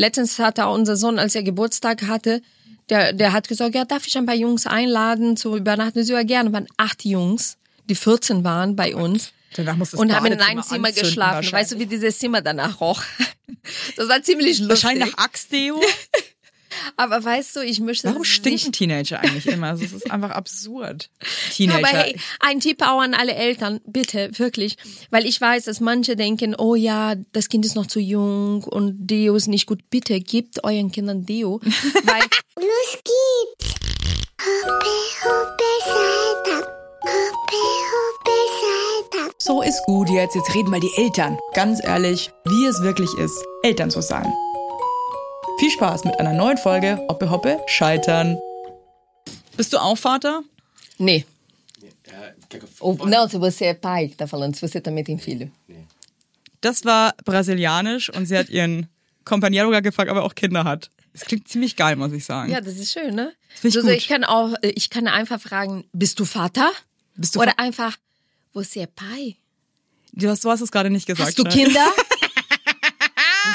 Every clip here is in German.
letztens hatte auch unser Sohn, als er Geburtstag hatte, der, der hat gesagt, ja, darf ich ein paar Jungs einladen zu übernachten? Sie war gerne, waren acht Jungs, die 14 waren bei uns. Danach muss das und haben in einem Zimmer geschlafen. Weißt du, wie dieses Zimmer danach roch? Das war ziemlich lustig. Wahrscheinlich nach Axtdeo. Aber weißt du, ich möchte Warum stinken nicht. Teenager eigentlich immer? Das ist einfach absurd. Ja, Teenager. aber hey, ein Tipp auch an alle Eltern, bitte, wirklich. Weil ich weiß, dass manche denken, oh ja, das Kind ist noch zu jung und Deo ist nicht gut. Bitte gebt euren Kindern Deo. weil Los geht's! Hoppe, hoppe, Saltag. So ist gut jetzt. Jetzt reden mal die Eltern. Ganz ehrlich, wie es wirklich ist, Eltern zu sein. Viel Spaß mit einer neuen Folge Hoppe Hoppe Scheitern. Bist du auch Vater? Nee. Oh, não, se você é pai, tá falando, se você também tem filho. Das war brasilianisch und sie hat ihren Companiero gefragt, ob er auch Kinder hat. Das klingt ziemlich geil, muss ich sagen. Ja, das ist schön, ne? Ich also ich kann auch, äh, ich kann einfach fragen, bist du Vater? Bist du Oder Fa- einfach, você é pai? Du hast, du hast es gerade nicht gesagt. Hast du ne? Kinder?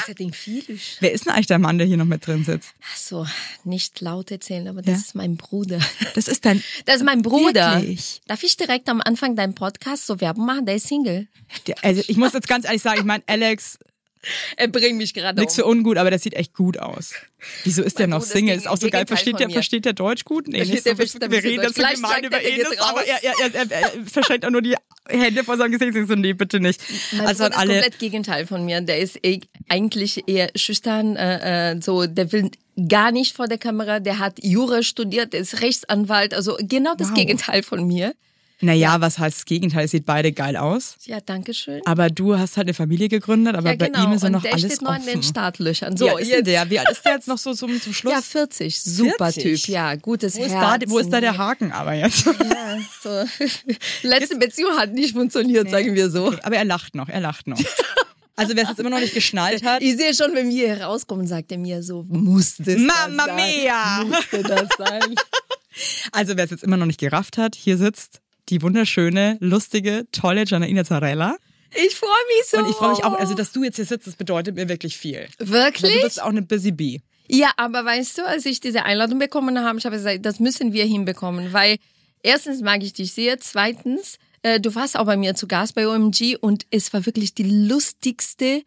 Você tem filhos? Wer ist denn eigentlich der Mann, der hier noch mit drin sitzt? Ach so, nicht laut erzählen, aber das Ja? ist mein Bruder. Das ist dein. Das ist mein Bruder. Wirklich? Darf ich direkt am Anfang deinen Podcast so Werbung machen? Der ist Single. Der, also ich muss jetzt ganz ehrlich sagen, ich meine, Alex, Er bringt mich gerade nichts für ungut, aber der sieht echt gut aus. Wieso ist der noch Bruder Single? Ist auch so geil. Versteht der, versteht der Deutsch gut? Nee, Versteht nicht so. der ein Wir reden das so gemein über er, geht aber er, er, er, er, er verschränkt auch nur die Hände vor seinem Gesicht. Ich so, nee, bitte nicht. Mein also an Bruder ist alle. komplett Gegenteil von mir. Der ist eh eigentlich eher schüchtern, äh, äh, so, der will gar nicht vor der Kamera. Der hat Jura studiert, der ist Rechtsanwalt, also genau das Wow. Gegenteil von mir. Naja, was heißt das Gegenteil? Es sieht beide geil aus. Ja, danke schön. Aber du hast halt eine Familie gegründet, aber ja, bei genau. ihm ist ja Und noch der alles steht noch offen. in den Startlöchern. So, alt ist denn der? Wie alt ist der jetzt noch so zum, zum Schluss? Ja, 40. Super 40? Typ. Ja, gutes wo, ist Herz. da, wo ist da der Haken aber jetzt? Ja, so. Letzte Beziehung hat nicht funktioniert, sagen wir so. aber er lacht noch, er lacht noch. Also wer es jetzt immer noch nicht geschnallt hat, Ich sehe schon, wenn wir hier rauskommen, sagt er mir so, musste es Mamma das sein? mia! Musste das sein? also wer es jetzt immer noch nicht gerafft hat, hier sitzt die wunderschöne, lustige, tolle Janaina Zarella. Ich freue mich so. Und ich freue mich auch, also dass du jetzt hier sitzt, das bedeutet mir wirklich viel. Weil Wirklich? du bist auch eine Busy Bee. Ja, aber weißt du, als ich diese Einladung bekommen habe, ich habe gesagt, das müssen wir hinbekommen, weil erstens mag ich dich sehr, zweitens, äh, du warst auch bei mir zu Gast bei OMG und es war wirklich die lustigste,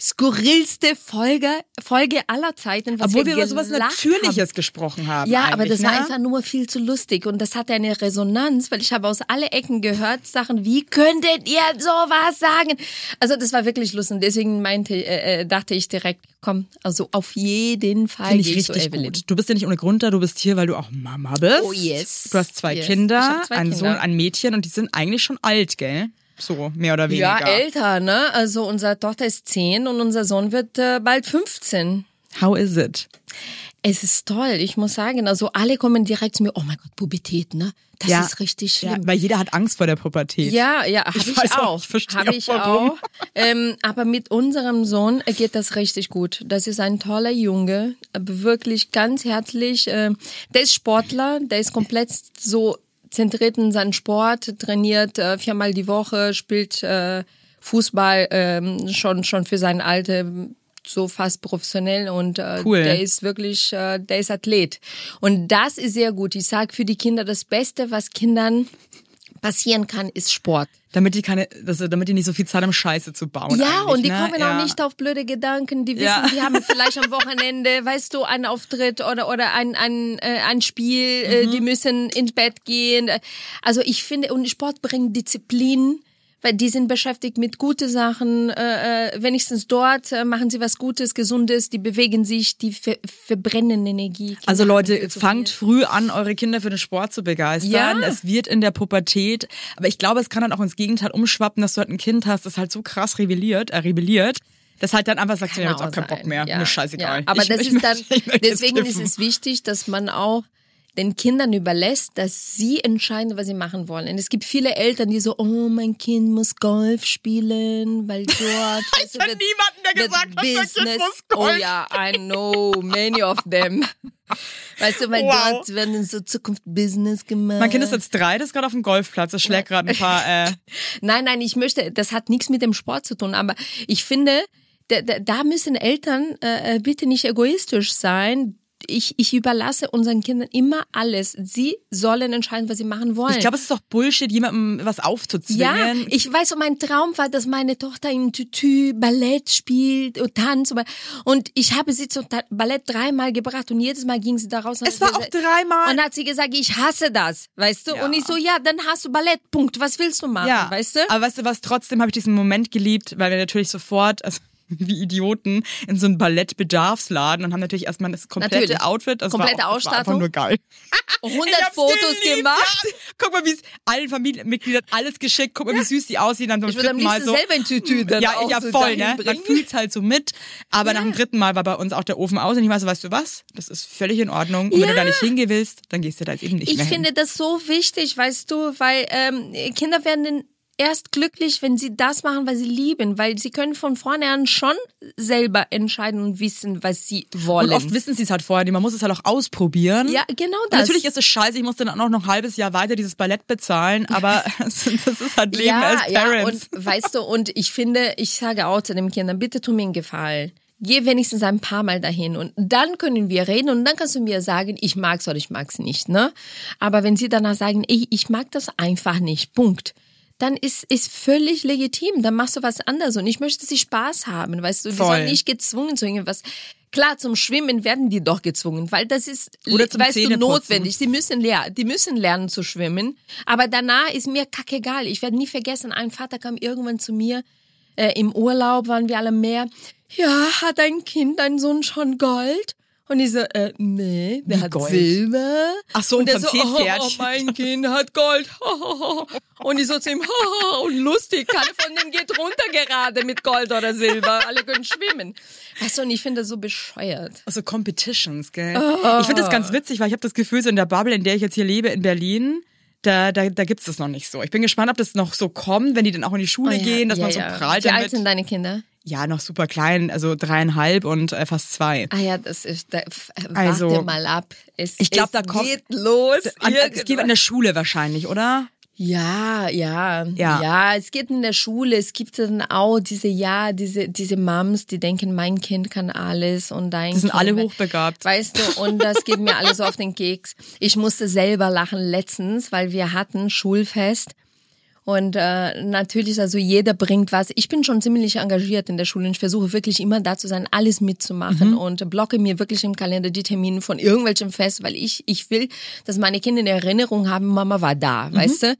skurrilste Folge, Folge aller Zeiten, was Obwohl wir wir über sowas Natürliches haben. gesprochen haben. Ja, aber das war ne? einfach nur viel zu lustig und das hatte eine Resonanz, weil ich habe aus alle Ecken gehört Sachen, wie könntet ihr sowas sagen? Also das war wirklich lustig und deswegen meinte, äh, äh, dachte ich direkt, komm, also auf jeden Fall Finde ich richtig Evelyn. gut. Du bist ja nicht ohne Grund da, du bist hier, weil du auch Mama bist. Oh, yes. Du hast zwei Yes. Kinder, zwei einen Kinder. Sohn, ein Mädchen und die sind eigentlich schon alt, gell? So, mehr oder weniger. Ja, älter, ne? Also unsere Tochter ist 10 und unser Sohn wird äh, bald 15. How is it? Es ist toll, ich muss sagen. Also alle kommen direkt zu mir, oh mein Gott, Pubertät, ne? Das Ja. ist richtig Ja, schlimm. weil jeder hat Angst vor der Pubertät. Ja, ja, habe Ich ich, weiß auch, Habe ich warum. auch. Ähm, aber mit unserem Sohn geht das richtig gut. Das ist ein toller Junge, wirklich ganz herzlich. Ähm, der ist Sportler, der ist komplett so zentriert in seinen Sport, trainiert äh, viermal die Woche, spielt äh, Fußball ähm, schon schon für sein Alter so fast professionell und äh, Cool. der ist wirklich, äh, der ist Athlet. Und das ist sehr gut. Ich sage für die Kinder, das Beste, was Kindern passieren kann, ist Sport. Damit die keine, also damit die nicht so viel Zeit haben, Scheiße zu bauen. Ja, und die ne? kommen ja. auch nicht auf blöde Gedanken. Die wissen, Ja. die haben vielleicht am Wochenende, weißt du, einen Auftritt oder oder ein ein äh, ein Spiel. Äh, Mhm. die müssen ins Bett gehen. Also ich finde, und Sport bringt Disziplin. Weil die sind beschäftigt mit gute Sachen, äh, äh, wenigstens dort äh, machen sie was Gutes, Gesundes, die bewegen sich, die ver verbrennen Energie. Kinder Also Leute, fangt früh an, eure Kinder für den Sport zu begeistern. Ja. Es wird in der Pubertät, aber ich glaube, es kann dann auch ins Gegenteil umschwappen, dass du halt ein Kind hast, das halt so krass rebelliert, äh, rebelliert, das halt dann einfach sagt, ich habe jetzt auch keinen. Bock mehr, Ja, mir scheißegal. Ja. Aber ich, das ich ist dann, deswegen ist es wichtig, dass man auch den Kindern überlässt, dass sie entscheiden, was sie machen wollen. Und es gibt viele Eltern, die so, oh, mein Kind muss Golf spielen, weil dort kenn wird- niemanden, der gesagt hat, mein Kind Business. muss Oh Golf ja, I know, many of them. Weißt du, weil Wow. dort werden in so Zukunft Business gemacht. Mein Kind ist jetzt drei, das ist gerade auf dem Golfplatz, das schlägt gerade ein paar, äh, Nein, nein, ich möchte, das hat nichts mit dem Sport zu tun, aber ich finde, da, da, da müssen Eltern äh, äh, bitte nicht egoistisch sein. Ich, ich überlasse unseren Kindern immer alles. Sie sollen entscheiden, was sie machen wollen. Ich glaube, es ist doch Bullshit, jemandem was ja, aufzuzwingen. ich weiß, mein Traum war, dass meine Tochter im Tütü Ballett spielt und tanzt. Und ich habe sie zum Ballett dreimal gebracht und jedes Mal ging sie da raus. und Es war gesagt- auch dreimal. Und hat sie gesagt, ich hasse das, weißt du? Ja. Und ich so, ja, dann hast du Ballett, Punkt. Was willst du machen, ja, weißt du? Aber weißt du was, trotzdem habe ich diesen Moment geliebt, weil wir natürlich sofort, also wie Idioten, in so einen Ballettbedarfsladen und haben natürlich erstmal das komplette Natürlich. Outfit, das Komplette war, das war einfach Ausstattung. nur geil. 100 Ich hab's Fotos geliebt, gemacht. Ja. Guck mal, wie es allen Familienmitgliedern alles geschickt. Guck mal, wie süß die aussehen. Dann beim Ich würde am dritten Mal liebsten so. selber ein Tütü dann ja, auch ja, so voll, ne? Man bringen. fühlt's halt so mit. Aber nach dem dritten Mal war bei uns auch der Ofen aus und ich war so, weißt du was? Das ist völlig in Ordnung. Und wenn du da nicht hingehen willst, dann gehst du da jetzt eben nicht Ich mehr finde hin. das so wichtig, weißt du, weil ähm, Kinder werden erst glücklich, wenn sie das machen, was sie lieben, weil sie können von vornherein schon selber entscheiden und wissen, was sie wollen. Und oft wissen sie es halt vorher nicht. Man muss es halt auch ausprobieren. ja, genau Und das. Natürlich ist es scheiße, ich musste dann auch noch ein halbes Jahr weiter dieses Ballett bezahlen, aber das ist halt Leben ja, als ja, Parents. und weißt du, und ich finde, ich sage auch zu den Kindern, bitte tu mir einen Gefallen. Geh wenigstens ein paar Mal dahin und dann können wir reden und dann kannst du mir sagen, ich mag's oder ich mag's nicht, ne? Aber wenn sie danach sagen, ich, ich mag das einfach nicht, Punkt. Dann ist, ist völlig legitim. Dann machst du was anderes und ich möchte, dass sie Spaß haben, weißt du? Die Voll. sollen nicht gezwungen zu irgendwas. Klar, zum Schwimmen werden die doch gezwungen, weil das ist, weißt du, notwendig. Die müssen lernen, die müssen lernen zu schwimmen. Aber danach ist mir kackegal. Ich werde nie vergessen, ein Vater kam irgendwann zu mir, äh, im Urlaub waren wir alle am Meer. Ja, hat dein Kind, dein Sohn schon Gold? Und ich so, äh, nee, der Wie hat Gold? Silber. Ach so, und der von so, oh, oh, Pferdchen. mein Kind hat Gold. Und ich so zu ihm, und lustig, keiner von denen geht runter gerade mit Gold oder Silber. Alle können schwimmen. Weißt du, und ich finde das so bescheuert. Also Competitions, gell? Oh. Ich finde das ganz witzig, weil ich habe das Gefühl, so in der Bubble, in der ich jetzt hier lebe, in Berlin, da, da, da gibt's das noch nicht so. Ich bin gespannt, ob das noch so kommt, wenn die dann auch in die Schule Oh ja, gehen, dass ja, man so ja. prahlt Wie alt damit. sind deine Kinder? Ja, noch super klein, also dreieinhalb und äh, fast zwei. Ah ja, das ist, da, f- Also, warte mal ab. Es, ich glaub, es da kommt- geht los. An, es geht an der Schule wahrscheinlich, oder? Ja, ja, Ja. ja, Es geht in der Schule. Es gibt dann auch diese, ja, diese, diese Moms, die denken, mein Kind kann alles und dein Die sind kind alle hochbegabt. Weißt du, und das geht mir alles so auf den Keks. Ich musste selber lachen letztens, weil wir hatten Schulfest. Und äh, natürlich, also jeder bringt was. Ich bin schon ziemlich engagiert in der Schule und ich versuche wirklich immer da zu sein, alles mitzumachen und blocke mir wirklich im Kalender die Termine von irgendwelchem Fest, weil ich ich will, dass meine Kinder in Erinnerung haben, Mama war da, weißt du?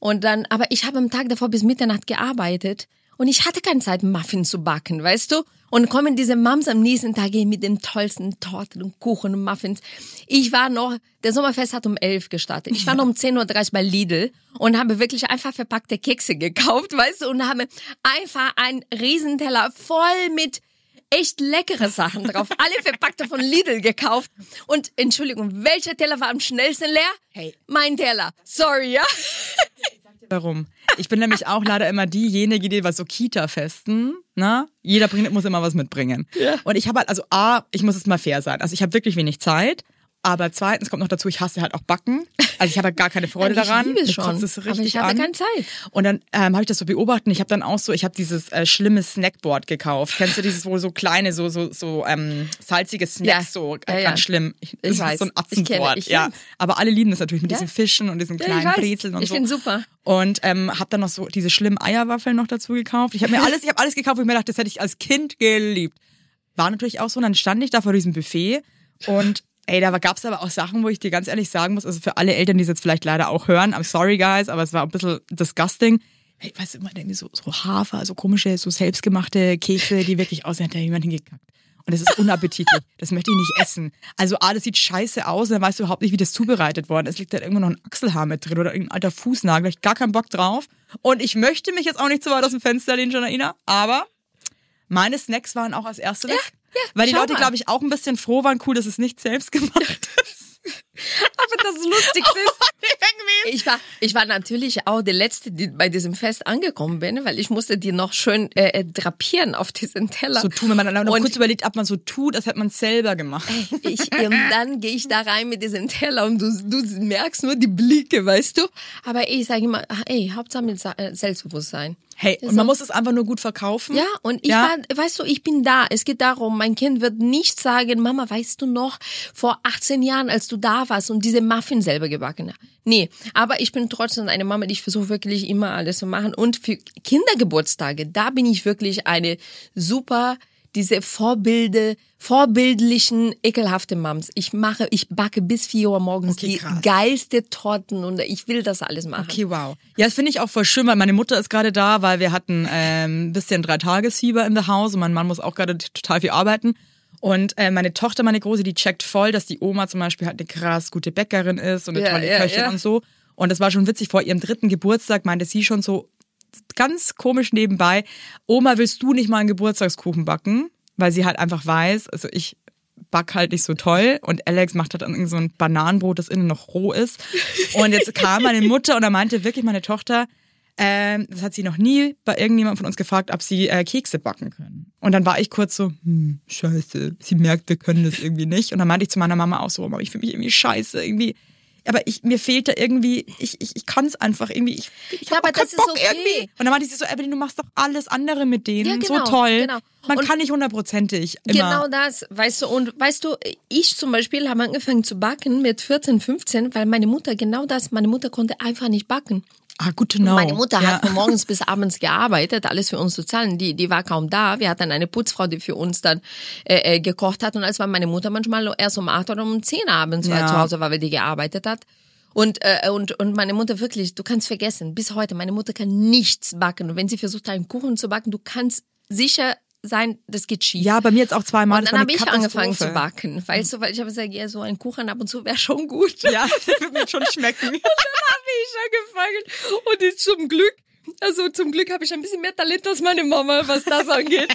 Und dann, aber ich habe am Tag davor bis Mitternacht gearbeitet und ich hatte keine Zeit, Muffins zu backen, weißt du? Und kommen diese Mums am nächsten Tag mit den tollsten Torten und Kuchen und Muffins. Ich war noch, der Sommerfest hat um elf gestartet. Ich war noch um 10.30 Uhr bei Lidl und habe wirklich einfach verpackte Kekse gekauft, weißt du? Und habe einfach einen Riesenteller voll mit echt leckere Sachen drauf. Alle verpackte von Lidl gekauft. Und Entschuldigung, welcher Teller war am schnellsten leer? Hey. Mein Teller. Sorry, ja? Warum? Ich bin nämlich auch leider immer diejenige, die was so Kita-Festen, ne? Jeder bringt, muss immer was mitbringen. Ja. Und ich habe halt, also A, ich muss jetzt mal fair sein. Also ich habe wirklich wenig Zeit. Aber zweitens kommt noch dazu, ich hasse halt auch Backen. Also ich habe halt gar keine Freude ich daran. liebe es Mich schon, es aber richtig ich hatte an. keine Zeit. Und dann ähm, habe ich das so beobachtet. Ich habe dann auch so, ich habe dieses äh, schlimme Snackboard gekauft. Kennst du dieses, wo so kleine, so so so ähm, salzige Snacks, Ja. so äh, Ja, ganz ja. schlimm. Ich, Ich das ist weiß. so ein Ich kenne, Atzenboard. ich ja. Aber alle lieben das natürlich mit diesen Fischen und diesen kleinen ich. Brezeln und Ich so. find's super. Und ähm, habe dann noch so diese schlimmen Eierwaffeln noch dazu gekauft. Ich habe mir alles, ich habe alles gekauft, wo ich mir dachte, das hätte ich als Kind geliebt. War natürlich auch so. Und dann stand ich da vor diesem Buffet und ey, da gab's aber auch Sachen, wo ich dir ganz ehrlich sagen muss, also für alle Eltern, die es jetzt vielleicht leider auch hören, I'm sorry guys, aber es war ein bisschen disgusting. Hey, weißt du, immer irgendwie so, so Hafer, so komische, so selbstgemachte Kekse, die wirklich aussehen, hätte da jemand hingekackt. Und das ist unappetitlich. Das möchte ich nicht essen. Also, ah, das sieht scheiße aus, dann weißt du überhaupt nicht, wie das zubereitet worden ist. Es liegt da irgendwo noch ein Achselhaar mit drin oder irgendein alter Fußnagel. Da hab ich gar keinen Bock drauf. Und ich möchte mich jetzt auch nicht zu weit aus dem Fenster lehnen, Janaina, aber meine Snacks waren auch als erste weg. Weil die Leute, glaube ich, auch ein bisschen froh waren. Cool, dass es nicht selbst gemacht ist. Aber das Lustigste ist, irgendwie. Ich war, ich war natürlich auch die Letzte, die bei diesem Fest angekommen bin, weil ich musste die noch schön äh, äh, drapieren auf diesen Teller. So tun, wenn man dann noch Und- kurz überlegt, ob man so tut, als hätte man es selber gemacht. Ich, und dann gehe ich da rein mit diesem Teller und du, du merkst nur die Blicke, weißt du? Aber ich sage immer, ey, Hauptsache mit äh, Selbstbewusstsein. Hey, und man muss es einfach nur gut verkaufen. Ja, und ich Ja. war, weißt du, ich bin da. Es geht darum, mein Kind wird nicht sagen, Mama, weißt du noch, vor 18 Jahren, als du da warst und diese Muffin selber gebacken. Nee, aber ich bin trotzdem eine Mama, die ich versuche wirklich immer alles zu machen. Und für Kindergeburtstage, da bin ich wirklich eine super, diese Vorbilde, vorbildlichen, ekelhafte Moms. Ich mache, ich backe bis 4 Uhr morgens Okay, die krass. geilste Torten und ich will das alles machen. Okay, wow. Ja, das finde ich auch voll schön, weil meine Mutter ist gerade da, weil wir hatten ähm, ein bisschen Dreitagesfieber in the house und mein Mann muss auch gerade total viel arbeiten. Und äh, meine Tochter, meine Große, die checkt voll, dass die Oma zum Beispiel halt eine krass gute Bäckerin ist und eine Ja, tolle ja, Köchin ja. und so. Und das war schon witzig, vor ihrem dritten Geburtstag meinte sie schon so ganz komisch nebenbei, Oma, willst du nicht mal einen Geburtstagskuchen backen? Weil sie halt einfach weiß, also ich back halt nicht so toll und Alex macht halt dann irgend so ein Bananenbrot, das innen noch roh ist. Und jetzt kam meine Mutter und da meinte wirklich meine Tochter, ähm, das hat sie noch nie bei irgendjemandem von uns gefragt, ob sie äh, Kekse backen können. Und dann war ich kurz so, hm, scheiße, sie merkt, wir können das irgendwie nicht. Und dann meinte ich zu meiner Mama auch so, Mama, ich fühle mich irgendwie scheiße, irgendwie. Aber ich, mir fehlt da irgendwie, ich, ich, ich kann es einfach irgendwie, ich, ich Ja, hab aber auch keinen Bock okay. irgendwie. Und dann meinte sie so, Evelyn, du machst doch alles andere mit denen, Ja, genau, so toll. genau. Man Und- kann nicht hundertprozentig immer. Genau das, weißt du, und weißt du, ich zum Beispiel habe angefangen zu backen mit 14, 15, weil meine Mutter genau das, meine Mutter konnte einfach nicht backen. Ah, gut to know. Meine Mutter ja. hat von morgens bis abends gearbeitet, alles für uns zu zahlen. Die, die war kaum da. Wir hatten eine Putzfrau, die für uns dann äh, äh, gekocht hat. Und als war meine Mutter manchmal erst um acht oder um zehn abends Ja. zu Hause, war, weil die gearbeitet hat. Und, äh, und, und meine Mutter wirklich, du kannst vergessen, bis heute, meine Mutter kann nichts backen. Und wenn sie versucht, einen Kuchen zu backen, du kannst sicher sein, das geht schief. Ja, bei mir jetzt auch zweimal. Und dann habe ich angefangen zu backen, weißt du, weil ich habe gesagt, ja, so ein Kuchen ab und zu wäre schon gut. Ja, das wird mir schon schmecken. habe ich angefangen und jetzt zum Glück, also zum Glück habe ich ein bisschen mehr Talent als meine Mama, was das angeht.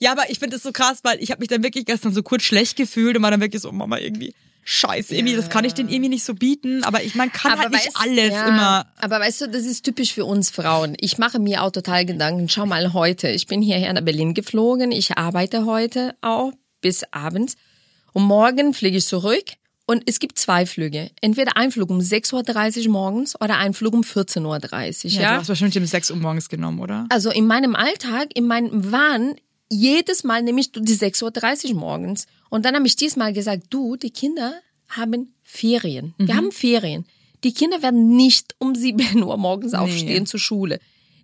Ja, aber ich finde es so krass, weil ich habe mich dann wirklich gestern so kurz schlecht gefühlt und war dann wirklich so, Mama, irgendwie scheiße, irgendwie, das kann ich den irgendwie nicht so bieten, aber ich man kann halt nicht weißt- alles ja, immer. Aber weißt du, das ist typisch für uns Frauen. Ich mache mir auch total Gedanken. Schau mal heute, ich bin hierher nach Berlin geflogen. Ich arbeite heute auch bis abends. Und morgen fliege ich zurück. Und es gibt zwei Flüge. Entweder ein Flug um 6.30 Uhr morgens oder ein Flug um 14.30 Uhr. Ja, Ja, du hast wahrscheinlich um 6 Uhr morgens genommen, oder? Also in meinem Alltag, in meinem Wahn, jedes Mal nehme ich die 6.30 Uhr morgens. Und dann habe ich diesmal gesagt, du, die Kinder haben Ferien. Wir haben Ferien. Die Kinder werden nicht um 7 Uhr morgens aufstehen zur Schule.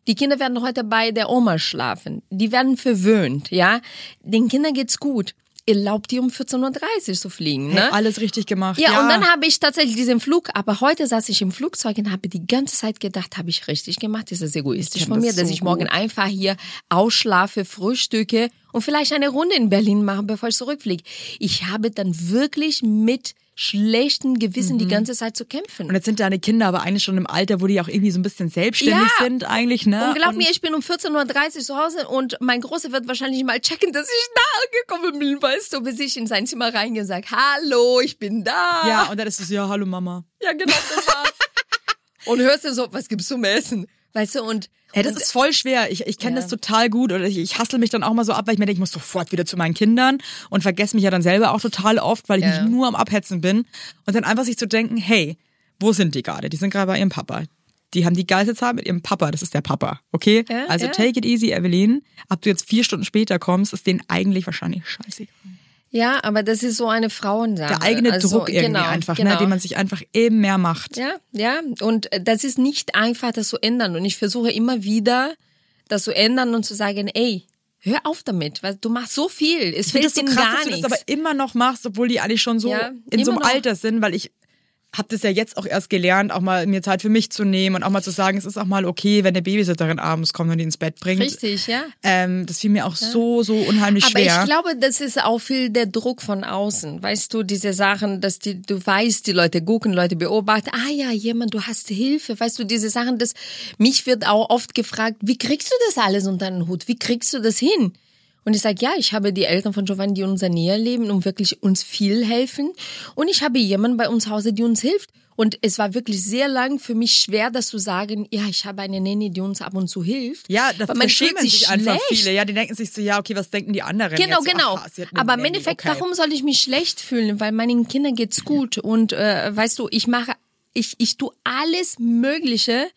Die Kinder werden heute bei der Oma schlafen. Die werden verwöhnt, ja. Den Kindern geht's gut. Erlaubt die um 14.30 Uhr zu fliegen, ne? Hey, alles richtig gemacht. Ja, und dann habe ich tatsächlich diesen Flug, aber heute saß ich im Flugzeug und habe die ganze Zeit gedacht, habe ich richtig gemacht? Das ist egoistisch kenn von mir, das dass so ich morgen gut. einfach hier ausschlafe, frühstücke und vielleicht eine Runde in Berlin mache, bevor ich zurückfliege. Ich habe dann wirklich mit schlechtem Gewissen die ganze Zeit zu kämpfen. Mhm. Und jetzt sind deine Kinder aber eigentlich schon im Alter, wo die auch irgendwie so ein bisschen selbstständig Ja. sind eigentlich, ne? und glaub mir, ich bin um 14.30 Uhr zu Hause und mein Großer wird wahrscheinlich mal checken, dass ich da angekommen bin, weißt du, bis ich in sein Zimmer reingehe und sage, hallo, ich bin da. ja, und dann ist es so, ja, hallo Mama. Ja, genau, das war's. und hörst du so, was gibt's zum Essen? Weißt du, und, Hey, das und ist voll schwer. Ich, ich kenne Ja. das total gut oder ich, ich hassle mich dann auch mal so ab, weil ich mir denke, ich muss sofort wieder zu meinen Kindern und vergesse mich ja dann selber auch total oft, weil ich Ja. mich nur am Abhetzen bin. Und dann einfach sich zu denken, hey, wo sind die gerade? Die sind gerade bei ihrem Papa. Die haben die geilste Zeit mit ihrem Papa, das ist der Papa, okay? Ja, also take it easy, Evelyn. Ob du jetzt vier Stunden später kommst, ist denen eigentlich wahrscheinlich scheißegal. Ja, aber das ist so eine Frauensache. Der eigene also, Druck irgendwie genau, einfach, genau. ne, den man sich einfach eben mehr macht. Ja, ja, und äh, das ist nicht einfach, das zu ändern. Und ich versuche immer wieder, das zu ändern und zu sagen, ey, hör auf damit, weil du machst so viel, es Ich finde fehlt das so krass, gar dass du das nichts. aber immer noch machst, obwohl die eigentlich schon so Ja, in so einem noch. Alter sind, weil ich habe das ja jetzt auch erst gelernt, auch mal mir Zeit für mich zu nehmen und auch mal zu sagen, es ist auch mal okay, wenn eine Babysitterin abends kommt und die ins Bett bringt. Richtig, ja. Ähm, das fiel mir auch so, so unheimlich Aber schwer. ich glaube, das ist auch viel der Druck von außen. Weißt du, diese Sachen, dass die, du weißt, die Leute gucken, Leute beobachten, ah ja, jemand, du hast Hilfe. Weißt du, diese Sachen, das, mich wird auch oft gefragt, wie kriegst du das alles unter den Hut? Wie kriegst du das hin? Und ich sage, ja, ich habe die Eltern von Giovanni, die in unserer Nähe leben und wirklich uns viel helfen. Und ich habe jemanden bei uns zu Hause, die uns hilft. Und es war wirklich sehr lang für mich schwer, das zu sagen, ja, ich habe eine Nanny, die uns ab und zu hilft. Ja, da Weil man schämen fühlt sich einfach viele. Ja, die denken sich so, ja, okay, was denken die anderen? Genau, jetzt? Genau. eine Aber im Endeffekt, okay. warum soll ich mich schlecht fühlen? Weil meinen Kindern geht's gut und äh, weißt du, ich mache, ich ich tue alles Mögliche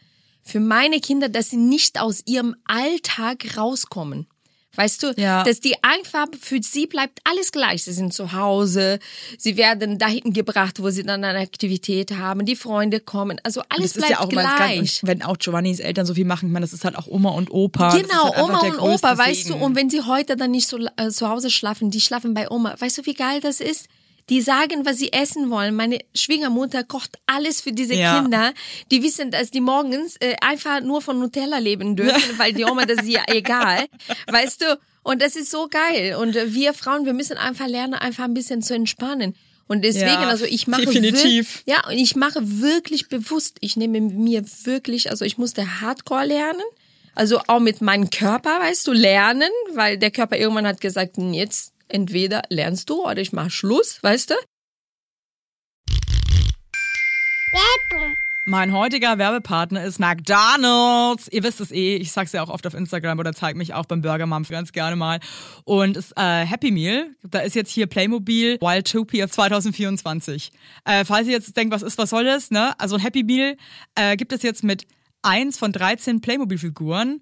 für meine Kinder, dass sie nicht aus ihrem Alltag rauskommen. Weißt du, Ja. dass die einfach für sie bleibt alles gleich. Sie sind zu Hause, sie werden dahin gebracht, wo sie dann eine Aktivität haben, die Freunde kommen. Also alles das ist bleibt ja gleich. Ganze, und wenn auch Giovannis Eltern so viel machen, ich meine, das ist halt auch Oma und Opa. Genau, halt Oma und Opa, weißt Segen. du, und wenn sie heute dann nicht so äh, zu Hause schlafen, die schlafen bei Oma. Weißt du, wie geil das ist? Die sagen, was sie essen wollen. Meine Schwiegermutter kocht alles für diese Ja. Kinder. Die wissen, dass die morgens äh, einfach nur von Nutella leben dürfen, weil die Oma, das ist ja egal. Weißt du? Und das ist so geil. Und äh, wir Frauen, wir müssen einfach lernen, einfach ein bisschen zu entspannen. Und deswegen, Ja, also ich mache definitiv. ja, und ich mache wirklich bewusst, ich nehme mir wirklich, also ich musste Hardcore lernen. Also auch mit meinem Körper, weißt du, lernen, weil der Körper irgendwann hat gesagt, "Hm, jetzt entweder lernst du oder ich mache Schluss, weißt du? Mein heutiger Werbepartner ist McDonald's. Ihr wisst es eh, ich sag's ja auch oft auf Instagram oder zeig mich auch beim Burger Mom ganz gerne mal. Und es äh, Happy Meal, da ist jetzt hier Playmobil Wildtopia 2024. Äh, falls ihr jetzt denkt, was ist, was soll das, ne? Also Happy Meal äh, gibt es jetzt mit eins von 13 Playmobil-Figuren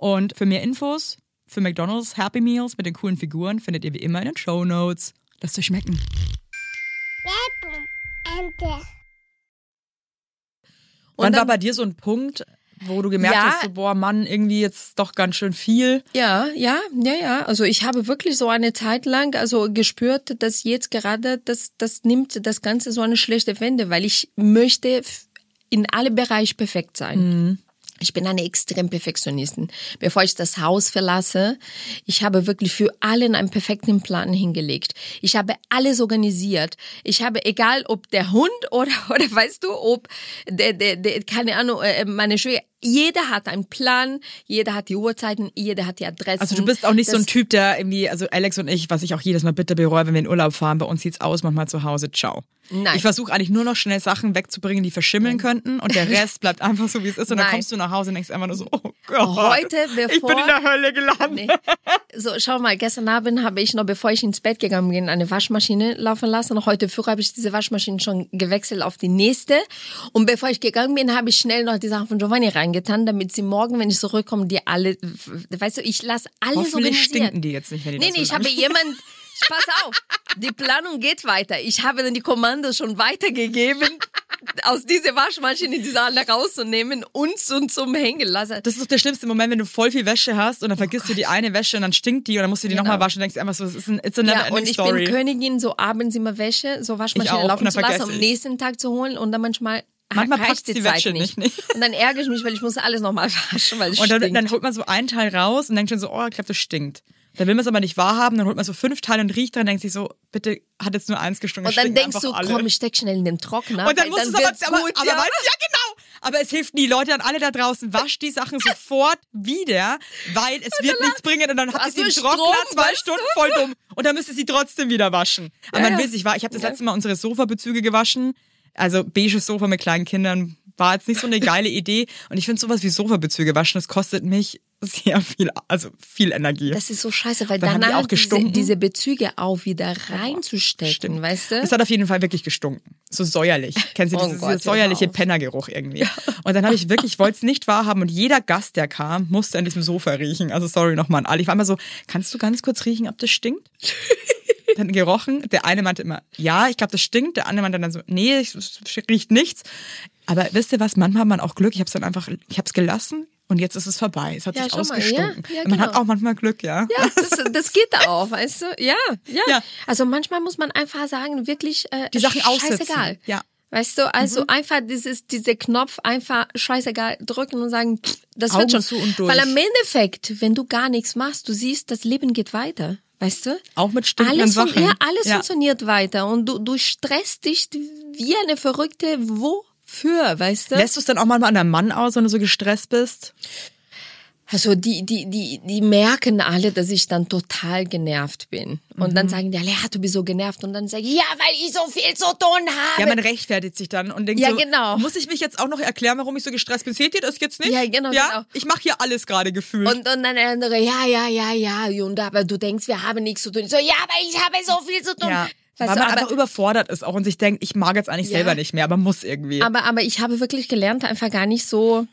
Und für mehr Infos für McDonald's Happy Meals mit den coolen Figuren findet ihr wie immer in den Show Notes. Lasst euch schmecken. Wann dann- war bei dir so ein Punkt, wo du gemerkt Ja. hast, so, boah, Mann, irgendwie jetzt doch ganz schön viel? Ja, ja, ja, ja. Also ich habe wirklich so eine Zeit lang also gespürt, dass jetzt gerade das, das nimmt das Ganze so eine schlechte Wende, weil ich möchte in alle Bereiche perfekt sein. Ich bin eine extrem Perfektionistin. Bevor ich das Haus verlasse, ich habe wirklich für allen einen perfekten Plan hingelegt. Ich habe alles organisiert. Ich habe, egal ob der Hund oder, oder weißt du, ob der, der, der keine Ahnung, äh, meine Schwester, jeder hat einen Plan, jeder hat die Uhrzeiten, jeder hat die Adressen. Also du bist auch nicht so Das- ein Typ, der irgendwie, also Alex und ich, was ich auch jedes Mal bitte bereue, wenn wir in Urlaub fahren, bei uns sieht's aus, manchmal zu Hause, ciao. Nein. Ich versuche eigentlich nur noch schnell Sachen wegzubringen, die verschimmeln könnten und der Rest bleibt einfach so, wie es ist und dann Nein. kommst du nach Hause und denkst einfach nur so, oh Gott, Heute, ich bin bevor- in der Hölle gelandet. Nee. So, schau mal, gestern Abend habe ich noch, bevor ich ins Bett gegangen bin, eine Waschmaschine laufen lassen. Heute früh habe ich diese Waschmaschine schon gewechselt auf die nächste. Und bevor ich gegangen bin, habe ich schnell noch die Sachen von Giovanni reingetan, damit sie morgen, wenn ich zurückkomme, die alle, weißt du, ich lasse alles Hoffentlich stinken die jetzt nicht, wenn die Nee, nee, ich habe jemand, pass auf, die Planung geht weiter. Ich habe dann die Kommandos schon weitergegeben, aus dieser Waschmaschine die Sachen rauszunehmen und zum, zum Hängen lassen. Das ist doch der schlimmste Moment, wenn du voll viel Wäsche hast und dann vergisst du die eine Wäsche und dann stinkt die und dann musst du die Genau. nochmal waschen und denkst einfach so, es ist ein, it's a never Ja, und ich story. bin Königin, so abends immer Wäsche, so Waschmaschine laufen zu lassen, am ich. nächsten Tag zu holen und dann manchmal Manchmal reicht packt's die, die Zeit Wäsche nicht. nicht. Und dann ärgere ich mich, weil ich muss alles nochmal waschen, weil es Und dann, dann holt man so einen Teil raus und denkt schon so, oh, ich glaube, das stinkt. Dann will man es aber nicht wahrhaben, dann holt man so fünf Teile und riecht dran und denkt sich so, bitte, hat jetzt nur eins gestunken. und dann denkst du, alle. komm, ich steck schnell in den Trockner. Und dann musst du es aber, aber, gut, aber ja. weißt ja genau. Aber es hilft nie, Leute an alle da draußen, wascht die Sachen sofort wieder, weil es wird nichts bringen und dann habt ihr sie im Trockner zwei? Stunden voll dumm und dann müsst ihr sie trotzdem wieder waschen. Aber Ja, man will sich, wa- ich habe das letzte Mal unsere Sofabezüge gewaschen, also beige Sofa mit kleinen Kindern, war jetzt nicht so eine geile Idee. Und ich finde sowas wie Sofabezüge waschen, das kostet mich sehr viel, also viel Energie. Das ist so scheiße, weil Dann danach auch gestunken. diese, diese Bezüge auch wieder reinzustecken, weißt du? Es hat auf jeden Fall wirklich gestunken. So säuerlich. Kennen Sie Oh dieses, Gott, säuerliche. Pennergeruch irgendwie? Und dann habe ich wirklich, ich wollte es nicht wahrhaben und jeder Gast, der kam, musste an diesem Sofa riechen. Also sorry nochmal an alle. Ich war immer so, kannst du ganz kurz riechen, ob das stinkt? dann gerochen. Der eine meinte immer, ja, ich glaube, das stinkt. Der andere meinte dann so, nee, es riecht nichts. Aber wisst ihr was, manchmal hat man auch Glück. Ich habe es dann einfach, ich habe es gelassen und jetzt ist es vorbei. Es hat Ja, sich ausgestunken. ja, ja, Man hat genau. auch manchmal Glück, ja. Ja, das, das geht auch, weißt du? Ja, ja, Ja. Also manchmal muss man einfach sagen, wirklich äh, Die Sachen aussetzen. scheißegal. Ja. Mhm. Weißt du, also einfach dieses, diese Knopf einfach scheißegal drücken und sagen, pff, das Augen wird schon. zu und durch. Weil am Endeffekt, wenn du gar nichts machst, du siehst, das Leben geht weiter. Weißt du? Auch mit stinkenden alles Sachen. Ja, alles Ja. funktioniert weiter und du, du stresst dich wie eine Verrückte. Wofür, weißt du? Lässt du es dann auch manchmal an deinem Mann aus, wenn du so gestresst bist? Also die, die, die, die merken alle, dass ich dann total genervt bin. Und Mhm. dann sagen die, Lea, du bist so genervt. Und dann sage ich, ja, weil ich so viel zu tun habe. Ja, man rechtfertigt sich dann und denkt Ja, so, genau. muss ich mich jetzt auch noch erklären, warum ich so gestresst bin? Seht ihr das jetzt nicht? Ja, genau, Ja, genau. ich mache hier alles gerade gefühlt. und, und dann der andere, ja, ja, ja, ja. Und aber du denkst, wir haben nichts zu tun. Ich So, ja, aber ich habe so viel zu tun. ja, Weißt weil man aber, einfach überfordert ist auch und sich denkt, ich mag jetzt eigentlich Ja. selber nicht mehr, aber muss irgendwie. aber, aber ich habe wirklich gelernt, einfach gar nicht so,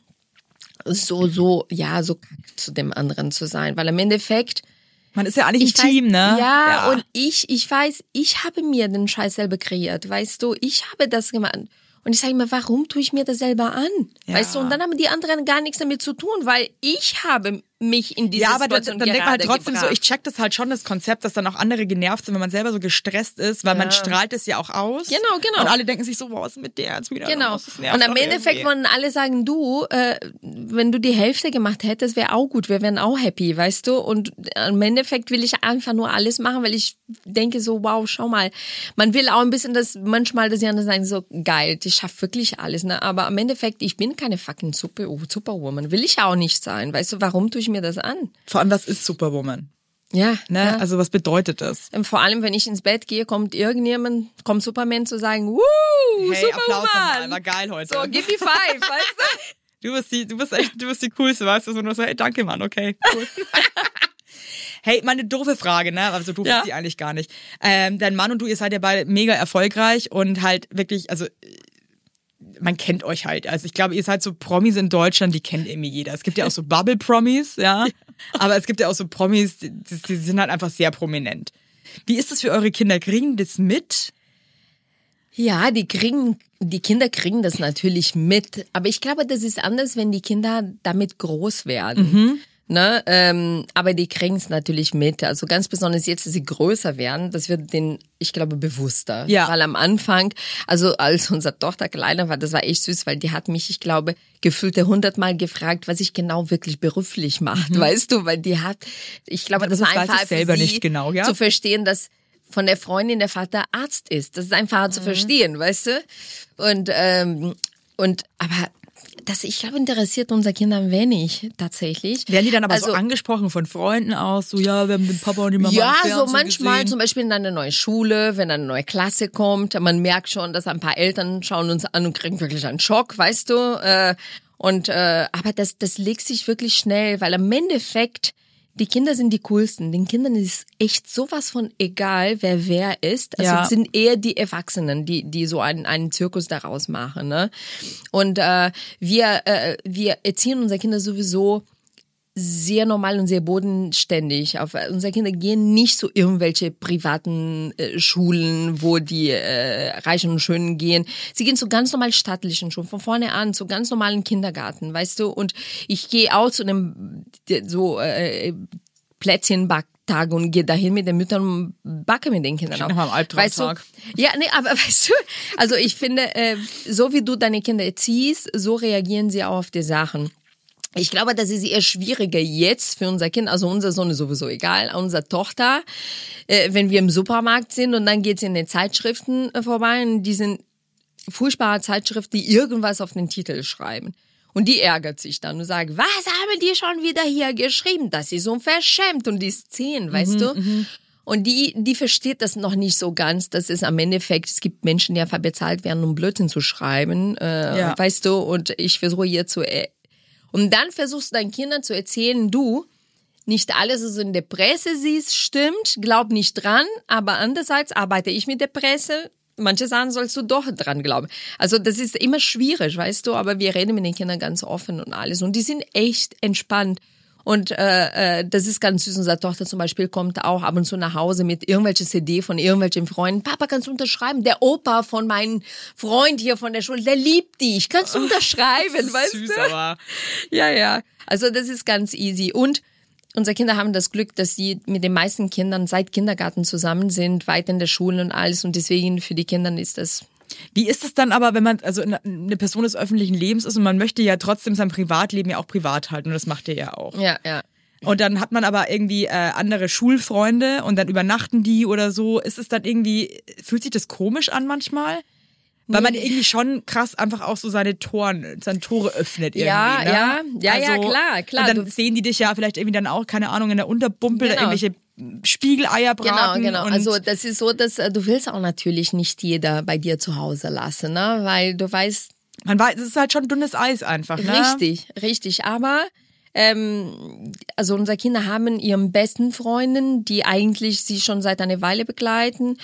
so, so, ja, so kack zu dem anderen zu sein. Weil im Endeffekt, man ist ja eigentlich ich ein Team, weiß, ne? Ja, und ich, ich weiß, ich habe mir den Scheiß selber kreiert, weißt du, ich habe das gemacht. Und ich sage mir, warum tue ich mir das selber an? Ja. Weißt du, und dann haben die anderen gar nichts damit zu tun, weil ich habe mich in diese ja, aber dann, dann denkt man halt trotzdem so, gebracht. ich check das halt schon, das Konzept, dass dann auch andere genervt sind, wenn man selber so gestresst ist, weil man strahlt es ja auch aus. Genau, genau. Und alle denken sich so, wow, was ist mit der jetzt wieder? Genau. nervt Und am Endeffekt wollen alle sagen, du, äh, wenn du die Hälfte gemacht hättest, wäre auch gut, wir wären auch happy, weißt du? Und im Endeffekt will ich einfach nur alles machen, weil ich denke so, wow, schau mal. Man will auch ein bisschen das, manchmal, dass die anderen sagen, so geil, ich schaff wirklich alles, ne? Aber am Endeffekt, ich bin keine fucking Super, Superwoman. Will ich auch nicht sein. Weißt du, warum tue ich mir das an? Vor allem, was ist Superwoman? Ja. Ne? ja. Also was bedeutet das? Und vor allem, wenn ich ins Bett gehe, kommt irgendjemand, kommt Superman zu sagen, wuh, Hey, Applaus nochmal, Superwoman. war geil heute. So, give me five, weißt du? Du bist die, du bist echt, du bist die coolste, weißt du? So nur so, hey, danke, Mann, okay, cool. hey, meine doofe Frage, ne? Also doof Ja. ist die eigentlich gar nicht. Ähm, dein Mann und du, ihr seid ja beide mega erfolgreich und halt wirklich, also man kennt euch halt. Also ich glaube, ihr seid so Promis in Deutschland, die kennt irgendwie jeder. Es gibt ja auch so Bubble-Promis, ja. Aber es gibt ja auch so Promis, die, die sind halt einfach sehr prominent. Wie ist das für eure Kinder? Kriegen das mit? Ja, die kriegen, die Kinder kriegen das natürlich mit. Aber ich glaube, das ist anders, wenn die Kinder damit groß werden. Mhm. Ne? Ähm, aber die kriegen es natürlich mit. Also ganz besonders jetzt, dass sie größer werden, das wird denen, ich glaube, bewusster. Ja. Weil am Anfang, also als unsere Tochter kleiner war, das war echt süß, weil die hat mich, ich glaube, gefühlte hundertmal gefragt, was ich genau wirklich beruflich macht, weißt du? Weil die hat, ich glaube, das, Mhm. Das war einfach selber für sie nicht genau, ja. zu verstehen, dass von der Freundin der Vater Arzt ist. Das ist einfacher Mhm. zu verstehen, weißt du? Und, ähm, und, aber das, ich glaube, interessiert unser Kinder wenig, tatsächlich. Werden die dann aber also, so angesprochen von Freunden aus, so ja, wir haben den Papa und die Mama ja, im so manchmal gesehen. zum Beispiel in eine neue Schule, wenn eine neue Klasse kommt, man merkt schon, dass ein paar Eltern schauen uns an und kriegen wirklich einen Schock, weißt du. Äh, und äh, aber das, das legt sich wirklich schnell, weil am Endeffekt die Kinder sind die coolsten. Den Kindern ist echt sowas von egal, wer wer ist. Also Ja. es sind eher die Erwachsenen, die die so einen einen Zirkus daraus machen. Ne? Und äh, wir äh, wir erziehen unsere Kinder sowieso sehr normal und sehr bodenständig. Auf, unsere Kinder gehen nicht so irgendwelche privaten äh, Schulen, wo die äh, Reichen und Schönen gehen. Sie gehen zu ganz normal staatlichen Schulen, von vorne an, zu ganz normalen Kindergarten, weißt du. Und ich gehe auch zu einem so äh, Plätzchenbacktag und gehe dahin mit den Müttern und backe mit den Kindern auch. weißt du? Ja, nee, aber weißt du, also ich finde, äh, so wie du deine Kinder erziehst, so reagieren sie auch auf die Sachen. Ich glaube, das ist eher schwieriger jetzt für unser Kind. Also unser Sohn ist sowieso egal. Unsere Tochter, äh, wenn wir im Supermarkt sind und dann geht's in den Zeitschriften vorbei und die sind furchtbare Zeitschriften, die irgendwas auf den Titel schreiben. Und die ärgert sich dann und sagt, was haben die schon wieder hier geschrieben? Das ist unverschämt und die ist zehn, weißt du? Und die, die versteht das noch nicht so ganz, dass es am Endeffekt, es gibt Menschen, die einfach bezahlt werden, um Blödsinn zu schreiben, äh, Ja. weißt du, und ich versuche hier zu, äh, und dann versuchst du deinen Kindern zu erzählen, du, nicht alles, was du in der Presse siehst, stimmt, glaub nicht dran, aber andererseits arbeite ich mit der Presse, manche Sachen sollst du doch dran glauben. Also das ist immer schwierig, weißt du, aber wir reden mit den Kindern ganz offen und alles und die sind echt entspannt. Und äh, äh, das ist ganz süß. Unsere Tochter zum Beispiel kommt auch ab und zu nach Hause mit irgendwelche CD von irgendwelchen Freunden. Papa, kannst du unterschreiben? Der Opa von meinem Freund hier von der Schule, der liebt dich. Kannst du unterschreiben, weißt Süß, du? aber. Ja, ja. Also das ist ganz easy. Und unsere Kinder haben das Glück, dass sie mit den meisten Kindern seit Kindergarten zusammen sind, weit in der Schule und alles. Und deswegen für die Kinder ist das Wie ist es dann aber, wenn man also eine Person des öffentlichen Lebens ist und man möchte ja trotzdem sein Privatleben ja auch privat halten und das macht ihr ja auch. ja, ja. Und dann hat man aber irgendwie äh, andere Schulfreunde und dann übernachten die oder so. Ist es dann irgendwie, fühlt sich das komisch an manchmal? Weil man irgendwie schon krass einfach auch so seine Toren, seine Tore öffnet irgendwie. Ja, ne? ja, ja, ja, klar, klar. Und dann sehen die dich ja vielleicht irgendwie dann auch, keine Ahnung, in der Unterbumpel Genau. irgendwelche Spiegeleier Genau, braten. genau. Und Also das ist so, dass äh, du willst auch natürlich nicht jeder bei dir zu Hause lassen, ne? Weil du weißt, man weiß, es ist halt schon dünnes Eis einfach, ne? Richtig, richtig. Aber ähm, also unsere Kinder haben ihren besten Freundinnen, die eigentlich sie schon seit einer Weile begleiten.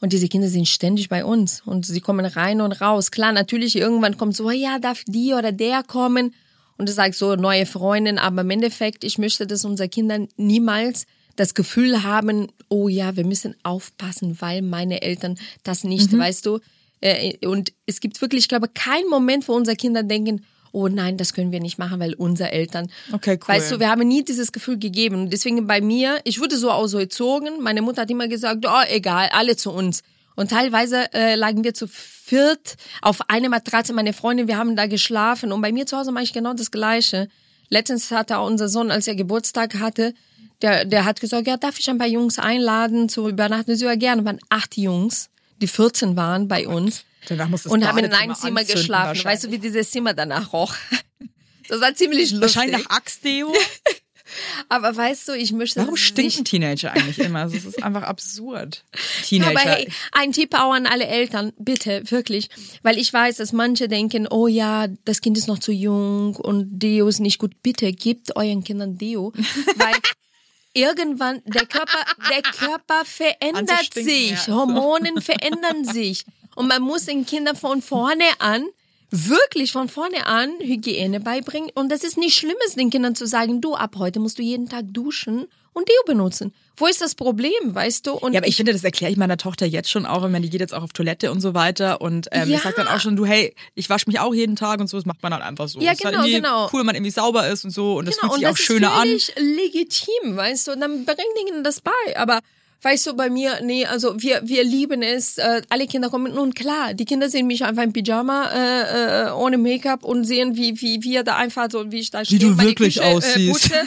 Und diese Kinder sind ständig bei uns und sie kommen rein und raus. Klar, natürlich irgendwann kommt so, ja, darf die oder der kommen? Und du sagst so neue Freundin, aber im Endeffekt, ich möchte, dass unsere Kinder niemals das Gefühl haben, oh ja, wir müssen aufpassen, weil meine Eltern das nicht, weißt du. Äh, Und es gibt wirklich, ich glaube, keinen Moment, wo unsere Kinder denken, oh nein, das können wir nicht machen, weil unsere Eltern. Okay, cool. Weißt du, wir haben nie dieses Gefühl gegeben. Und deswegen bei mir, ich wurde so auch so erzogen. Meine Mutter hat immer gesagt, oh, egal, alle zu uns. Und teilweise äh, lagen wir zu viert auf einer Matratze, meine Freundin, wir haben da geschlafen. Und bei mir zu Hause mache ich genau das Gleiche. Letztens hatte auch unser Sohn, als er Geburtstag hatte, der, der hat gesagt, ja, darf ich ein paar Jungs einladen zu übernachten? Sie ja gerne, waren acht Jungs, die 14 waren bei uns. Danach muss das und haben in einem Zimmer geschlafen. Weißt du, wie dieses Zimmer danach roch? Das war ziemlich lustig. Wahrscheinlich nach Axtdeo. Aber weißt du, ich möchte Warum das stinken. Teenager eigentlich immer? Es ist einfach absurd. Ja, Teenager. aber hey, ein Tipp auch an alle Eltern, bitte, wirklich. Weil ich weiß, dass manche denken, oh ja, das Kind ist noch zu jung und Deo ist nicht gut. Bitte gebt euren Kindern Deo. Weil irgendwann, der Körper, der Körper verändert sich. ja. Hormonen verändern sich. Und man muss den Kindern von vorne an wirklich von vorne an Hygiene beibringen. Und das ist nicht Schlimmes, den Kindern zu sagen, du, ab heute musst du jeden Tag duschen und Deo benutzen. Wo ist das Problem, weißt du? Und Ja, aber ich finde, das erkläre ich meiner Tochter jetzt schon auch. Ich meine, die geht jetzt auch auf Toilette und so weiter. Und ähm, Ja. ich sag dann auch schon, du, hey, ich wasche mich auch jeden Tag und so. Das macht man halt einfach so. Ja, Es ist halt genau, genau. Cool, wenn man irgendwie sauber ist und so. Und das Genau, fühlt sich auch das schöner an. ist völlig legitim, weißt du, und dann bringen ihnen das bei. Aber weißt du, bei mir, nee, also wir, wir lieben es, äh, alle Kinder kommen, nun klar, die Kinder sehen mich einfach im Pyjama, äh, äh, ohne Make-up und sehen, wie, wie wir da einfach so, wie ich da stehe, du meine wirklich Küche, aussiehst. Äh.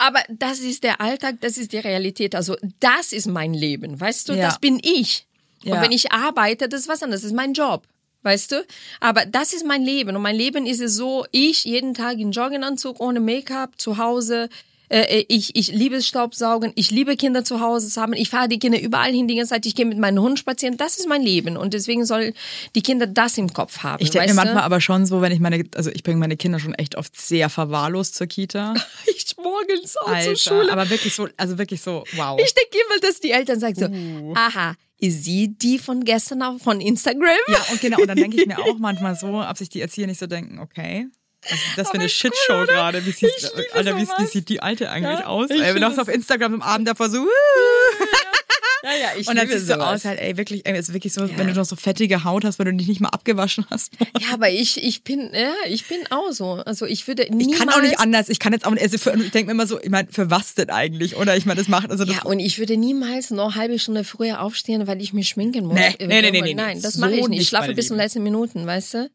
Aber das ist der Alltag, das ist die Realität. Also das ist mein Leben, weißt du, Ja. das bin ich. Und Ja. wenn ich arbeite, das ist was anderes, das ist mein Job. Weißt du? Aber das ist mein Leben. Und mein Leben ist es so, ich jeden Tag in Jogginganzug, ohne Make-up, zu Hause. Äh, ich, ich liebe es Staubsaugen. Ich liebe Kinder zu Hause zu haben. Ich fahre die Kinder überall hin die ganze Zeit. Ich gehe mit meinem Hund spazieren. Das ist mein Leben. Und deswegen soll die Kinder das im Kopf haben. Ich denke mir manchmal aber schon so, wenn ich meine, also ich bringe meine Kinder schon echt oft sehr verwahrlost zur Kita. ich morgens auch Alter, zur Schule. aber wirklich so, also wirklich so, wow. Ich denke immer, dass die Eltern sagen so, Uh. aha, ist sie die von gestern auf von Instagram? Ja, und genau, und dann denke ich mir auch manchmal so, ob sich die Erzieher nicht so denken, okay. Was ist das für eine Shitshow cool, gerade? Wie sieht, Alter, wie, wie sieht die Alte eigentlich Ja, aus? ich Ey, wenn du auf Instagram am Abend davor so, ja, ja, ich und dann siehst du sowas. aus, halt, ey, wirklich, ey, ist wirklich so, Ja. wenn du noch so fettige Haut hast, wenn du dich nicht mal abgewaschen hast. Ja, aber ich, ich bin, ja, ich bin auch so. Also ich würde Ich niemals. kann auch nicht anders. Ich kann jetzt auch also für, ich denke mir immer so, ich meine, für was denn eigentlich? Oder ich meine, das macht, also das, Ja, und ich würde niemals noch eine halbe Stunde früher aufstehen, weil ich mich schminken muss. Nee, nee, nee, nee, nee, Nein, das so mache ich nicht. Ich schlafe bis zum letzten Minuten, weißt du?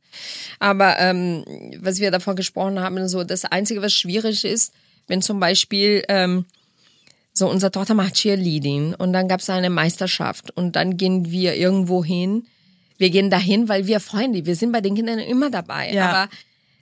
Aber ähm, was wir davon gesprochen haben, so das Einzige, was schwierig ist, wenn zum Beispiel ähm, so unsere Tochter macht Cheerleading und dann gab es eine Meisterschaft und dann gehen wir irgendwo hin. Wir gehen dahin, weil wir Freunde, wir sind bei den Kindern immer dabei. Ja. Aber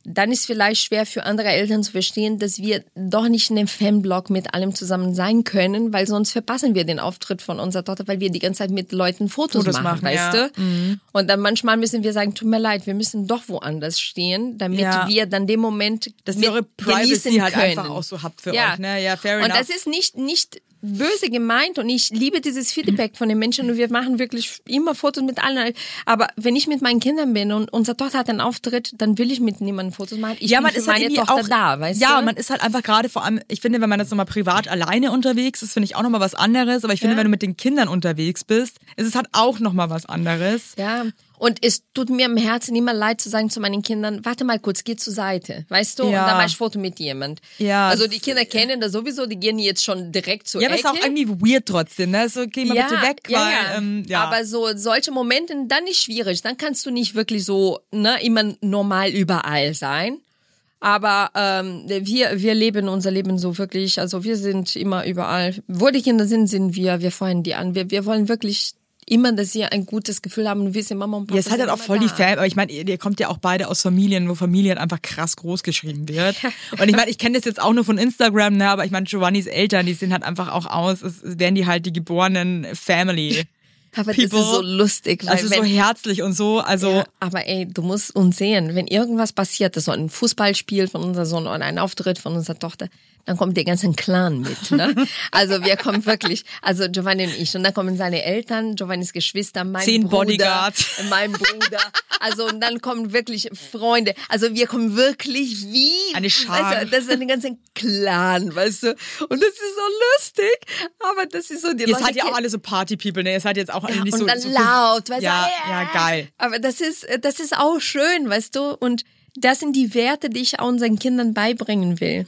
dann ist vielleicht schwer für andere Eltern zu verstehen, dass wir doch nicht in dem Fanblog mit allem zusammen sein können, weil sonst verpassen wir den Auftritt von unserer Tochter, weil wir die ganze Zeit mit Leuten Fotos, Fotos machen, machen, weißt ja. Mhm. du? Und dann manchmal müssen wir sagen, tut mir leid, wir müssen doch woanders stehen, damit Ja. wir dann den Moment Dass ihr eure Privacy halt einfach auch so habt für euch, ne? Ja, fair Und enough. das ist nicht, nicht böse gemeint und ich liebe dieses Feedback von den Menschen und wir machen wirklich immer Fotos mit allen. Aber wenn ich mit meinen Kindern bin und unsere Tochter hat einen Auftritt, dann will ich mit niemandem Fotos machen. Ich ja, man ist halt Tochter auch da, weißt ja, du? man ist halt einfach gerade vor allem, ich finde, wenn man jetzt nochmal privat alleine unterwegs ist, finde ich auch nochmal was anderes. Aber ich finde, Ja. wenn du mit den Kindern unterwegs bist, ist es halt auch nochmal was anderes. Ja, und es tut mir im Herzen immer leid zu sagen zu meinen Kindern, warte mal kurz, geh zur Seite, weißt du? Ja. Und dann mache ich Foto mit jemand. Ja, Also die Kinder kennen das sowieso, die gehen jetzt schon direkt zur Ja, aber Ecke. ist auch irgendwie weird trotzdem, ne? So, geh mal bitte weg, ja, weil, ja. Ähm, ja. Aber so solche Momente, dann ist schwierig. Dann kannst du nicht wirklich so ne, immer normal überall sein. Aber ähm, wir, wir leben unser Leben so wirklich, also wir sind immer überall. Wo die Kinder sind, sind wir, wir freuen die an. Wir, wir wollen wirklich immer, dass sie ein gutes Gefühl haben und wissen, Mama und Papa Ja, es hat halt auch voll die da. Fan, aber ich meine, ihr, ihr kommt ja auch beide aus Familien, wo Familie halt einfach krass groß geschrieben wird. Und ich meine, ich kenne das jetzt auch nur von Instagram, ne, aber ich meine, Giovannis Eltern, die sehen halt einfach auch aus, als wären die halt die geborenen Family. Aber das ist People. so lustig, weil Also so wenn, herzlich und so, also Ja, aber ey, du musst uns sehen, wenn irgendwas passiert, das so ein Fußballspiel von unserem Sohn oder ein Auftritt von unserer Tochter, dann kommt der ganze Clan mit. Ne? Also wir kommen wirklich, also Giovanni und ich, und dann kommen seine Eltern, Giovannis Geschwister, mein Zehn Bruder, Bodyguards. mein Bruder, also und dann kommen wirklich Freunde. Also wir kommen wirklich wie Eine Schar. Weißt du, das ist ein ganzer Clan, weißt du? Und das ist so lustig, aber das ist so die ihr Leute seid ja auch alle so Party-People, ne? Ihr seid jetzt auch ja, nicht und so, dann so laut, weißt ja, du? ja, geil. Aber das ist, das ist auch schön, weißt du? Und das sind die Werte, die ich auch unseren Kindern beibringen will.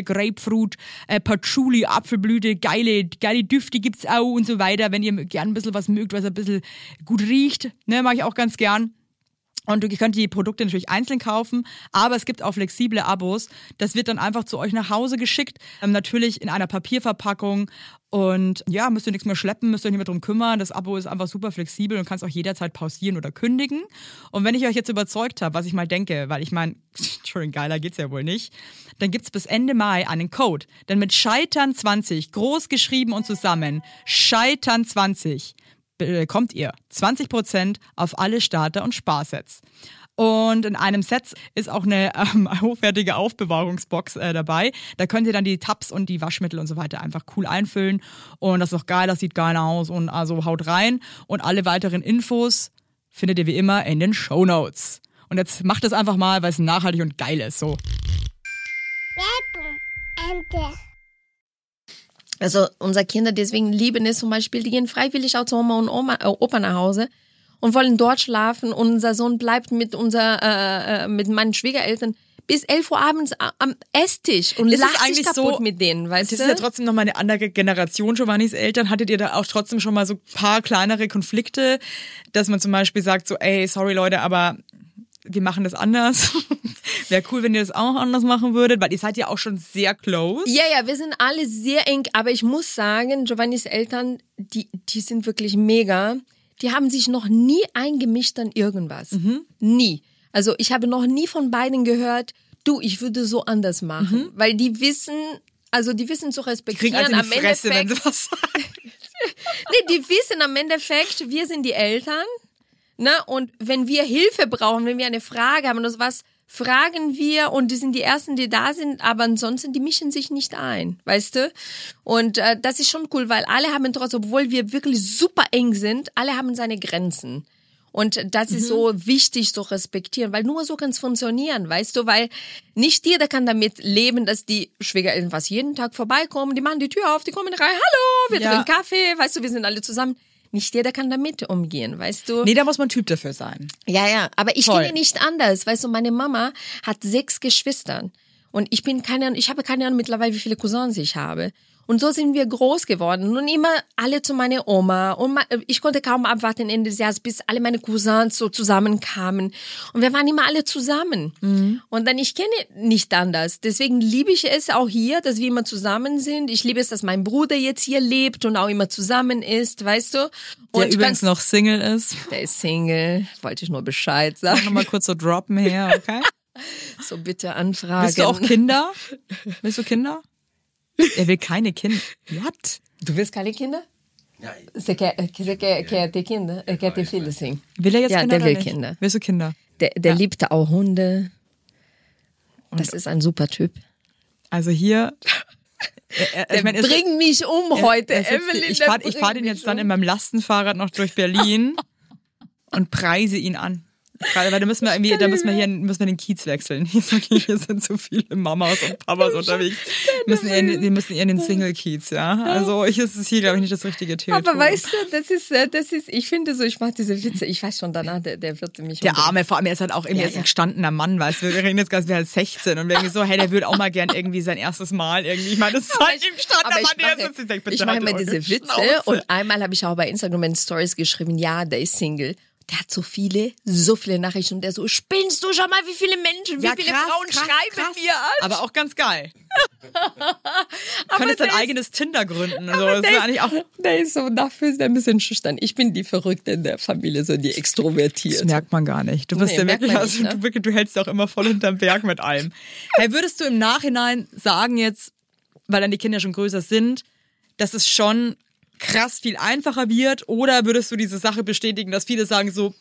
Grapefruit, äh, Patchouli, Apfelblüte, geile, geile Düfte gibt's auch und so weiter. Wenn ihr gern ein bisschen was mögt, was ein bisschen gut riecht, ne, mag ich auch ganz gern. Und ihr könnt die Produkte natürlich einzeln kaufen, aber es gibt auch flexible Abos. Das wird dann einfach zu euch nach Hause geschickt, ähm, natürlich in einer Papierverpackung. Und ja, müsst ihr nichts mehr schleppen, müsst ihr nicht mehr drum kümmern. Das Abo ist einfach super flexibel und kannst auch jederzeit pausieren oder kündigen. Und wenn ich euch jetzt überzeugt habe, was ich mal denke, weil ich meine, Entschuldigung, geiler geht's ja wohl nicht, dann gibt's bis Ende Mai einen Code. Denn mit Scheitern 20, groß geschrieben und zusammen, Scheitern 20, bekommt ihr 20% auf alle Starter- und Sparsets. Und in einem Set ist auch eine ähm, hochwertige Aufbewahrungsbox äh, dabei. Da könnt ihr dann die Tabs und die Waschmittel und so weiter einfach cool einfüllen. Und das ist auch geil, das sieht geil aus. Und also haut rein. Und alle weiteren Infos findet ihr wie immer in den Show Notes. Und jetzt macht es einfach mal, weil es nachhaltig und geil ist. So. Also unsere Kinder deswegen lieben es zum Beispiel, die gehen freiwillig auch zu Oma und Oma, äh, Opa nach Hause und wollen dort schlafen. Und unser Sohn bleibt mit unser, äh, äh, mit meinen Schwiegereltern bis 11 Uhr abends am Esstisch und Ist lacht eigentlich kaputt so- mit denen, weißt Das du? ist ja trotzdem noch mal eine andere Generation, Giovannis Eltern. Hattet ihr da auch trotzdem schon mal so ein paar kleinere Konflikte, dass man zum Beispiel sagt so, ey, sorry Leute, aber wir machen das anders. Wäre cool, wenn ihr das auch anders machen würdet, weil ihr seid ja auch schon sehr close. Ja, ja, wir sind alle sehr eng, aber ich muss sagen, Giovannis Eltern, die, die sind wirklich mega. Die haben sich noch nie eingemischt an irgendwas. Nie. Also ich habe noch nie von beiden gehört, Du, ich würde so anders machen, weil die wissen, also die wissen zu Kriegen respektieren. also in am die Fresse, wenn Endeffekt, sie was sagen. nee, die wissen am Endeffekt, wir sind die Eltern, ne? Und wenn wir Hilfe brauchen, wenn wir eine Frage haben oder sowas, fragen wir und die sind die ersten, die da sind, aber ansonsten die mischen sich nicht ein, weißt du? Und äh, das ist schon cool, weil alle haben trotz, obwohl wir wirklich super eng sind, alle haben seine Grenzen. Und das ist so wichtig zu respektieren, weil nur so kann es funktionieren, weißt du, weil nicht jeder kann damit leben, dass die Schwiegereltern was jeden Tag vorbeikommen, die machen die Tür auf, die kommen rein, hallo, wir Ja. trinken Kaffee, weißt du, wir sind alle zusammen. Nicht jeder kann damit umgehen, weißt du? Nee, da muss man Typ dafür sein. Ja, ja, aber ich Voll. kenne nicht anders. Weißt du, meine Mama hat sechs Geschwister. Und ich bin keine Ahnung, ich habe keine Ahnung mittlerweile, wie viele Cousins ich habe. Und so sind wir groß geworden. Und immer alle zu meiner Oma. Und ich konnte kaum abwarten Ende des Jahres, bis alle meine Cousins so zusammenkamen. Und wir waren immer alle zusammen. Und dann, ich kenne nicht anders. Deswegen liebe ich es auch hier, dass wir immer zusammen sind. Ich liebe es, dass mein Bruder jetzt hier lebt und auch immer zusammen ist, weißt du? Und Der übrigens noch Single ist. der ist Single, wollte ich nur Bescheid Sag sagen. nochmal kurz so droppen her, okay? So bitte anfragen. Willst du auch Kinder? Willst du Kinder? Er will keine Kinder. What? Du willst keine Kinder? Você quer, você quer, quer ter Kinder? Er quer ter filhos, sim. Will er jetzt Ja, Kinder der will nicht? Kinder. Willst du Kinder? Der, der liebte auch Hunde. Das ist ein super Typ. Also hier. Er, er, Der ich meine, es- bring mich um heute, er sitzt- Evelyn. ich fahre fahr den jetzt mich dann um. in meinem Lastenfahrrad noch durch Berlin und preise ihn an. Gerade, weil da müssen wir irgendwie, da müssen wir hier müssen wir den Kiez wechseln. Hier sind, hier sind so viele Mamas und Papas unterwegs. Müssen eher, wir müssen eher in den Single-Kiez, ja. Also ich ist es hier, glaube ich, nicht das richtige Territorium. Aber weißt du, das ist, äh, das ist, ich finde so, ich mache diese Witze, ich weiß schon danach, der, der wird mich Der. Arme, vor allem, er ist halt auch irgendwie Ja, jetzt ein ja. gestandener Mann, weißt du, wir reden jetzt ganz, wir halt 16 und wir irgendwie so, hey, der würde auch mal gern irgendwie sein erstes Mal irgendwie, ich meine, das ist halt ein gestandener Mann, der ist, ich denk, bitte ich mache halt immer diese Witze Schnauze. und einmal habe ich auch bei Instagram in Stories geschrieben, ja, der ist Single. Der hat so viele, so viele Nachrichten und der so, spinnst du schon mal, wie viele Menschen, wie Ja, viele krass, Frauen krass, schreiben krass. mir an? Aber auch ganz geil. Du könntest dein ist- eigenes Tinder gründen. Also, das der, wäre eigentlich auch, ist, der ist so, dafür ist er ein bisschen schüchtern. Ich bin die Verrückte in der Familie, so die das extrovertiert. merkt man gar nicht. Du bist Nee, ja wirklich, also, nicht, ne? du, wirklich, du hältst ja auch immer voll hinterm Berg mit allem. Hey, würdest du im Nachhinein sagen jetzt, weil dann die Kinder schon größer sind, dass es schon krass viel einfacher wird? Oder würdest du diese Sache bestätigen, dass viele sagen so,